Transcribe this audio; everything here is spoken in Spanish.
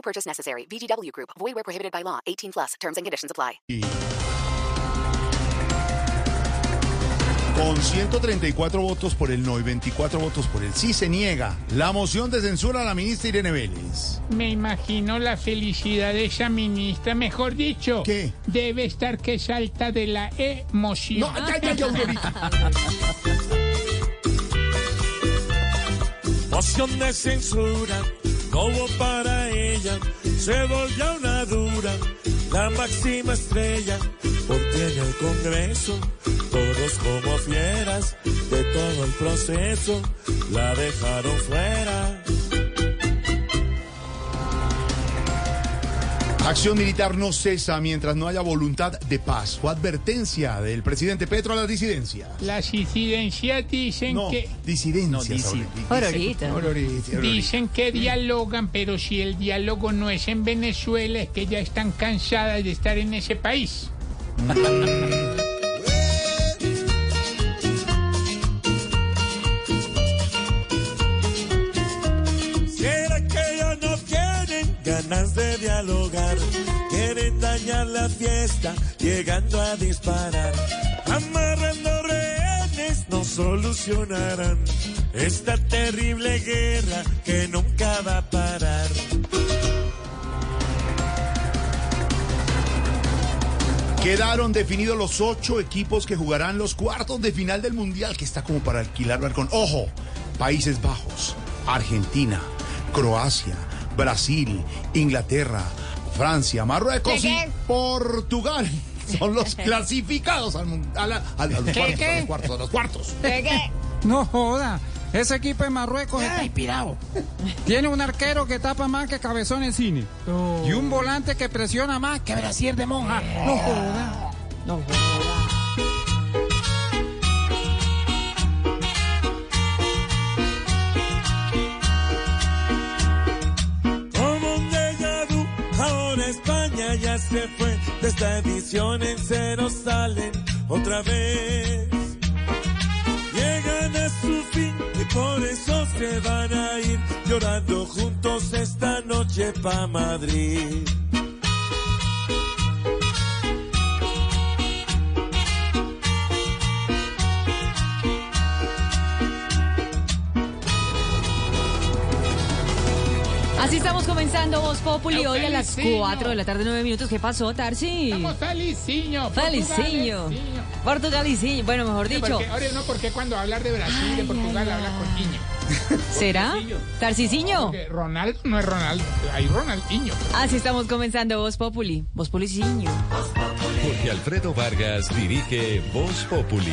No purchase necessary. VGW Group. Void where prohibited by law. 18 plus. Terms and conditions apply. Con 134 votos por el no y 24 votos por el sí se niega la moción de censura a la ministra Irene Vélez. Me imagino la felicidad de esa ministra, mejor dicho. ¿Qué? Debe estar que salta de la emoción. No, ya, ya, ya, Aurorita. Moción de censura, como para ella, se volvió una dura, la máxima estrella, porque en el Congreso, todos como fieras, de todo el proceso, la dejaron fuera. Acción militar no cesa mientras no haya voluntad de paz. Fue advertencia del presidente Petro a las disidencias. Las incidencias dicen No, que disidencias. Aurorita. Aurorita. Aurorita, Aurorita. dicen que dialogan, pero si el diálogo no es en Venezuela, es que ya están cansadas de estar en ese país. De dialogar, quieren dañar la fiesta, llegando a disparar, amarrando rehenes, no solucionarán esta terrible guerra que nunca va a parar. Quedaron definidos los ocho equipos que jugarán los cuartos de final del Mundial, que está como para alquilar balcón. Ojo, Países Bajos, Argentina, Croacia, Brasil, Inglaterra, Francia, Marruecos y Portugal. Son los clasificados al, a, la- a- los cuartos, a los cuartos, a los cuartos. No joda. Ese equipo de Marruecos está inspirado. Tiene un arquero que tapa más que cabezón en cine. Y un volante que presiona más que brasier de monja. No joda. No joda. Se fue. De esta edición en cero salen otra vez. Llegan a su fin y por eso se van a ir llorando juntos esta noche pa' Madrid. Así estamos comenzando Voz Populi hoy a las Felicino. 4 de la tarde, 9 minutos. ¿Qué pasó, Tarsi? Estamos feliciño. Feliciño. Portugaliciño. Bueno, mejor Sí, dicho. porque, ahora no, porque cuando hablar de Brasil, de Ay, Portugal, ay, habla con niño. ¿Será? Tarcisiño. Porque Ronaldo no es Ronaldo, hay Ronaldinho. Así estamos comenzando Voz Populi. Voz Populiciño. Jorge Alfredo Vargas dirige Voz Populi.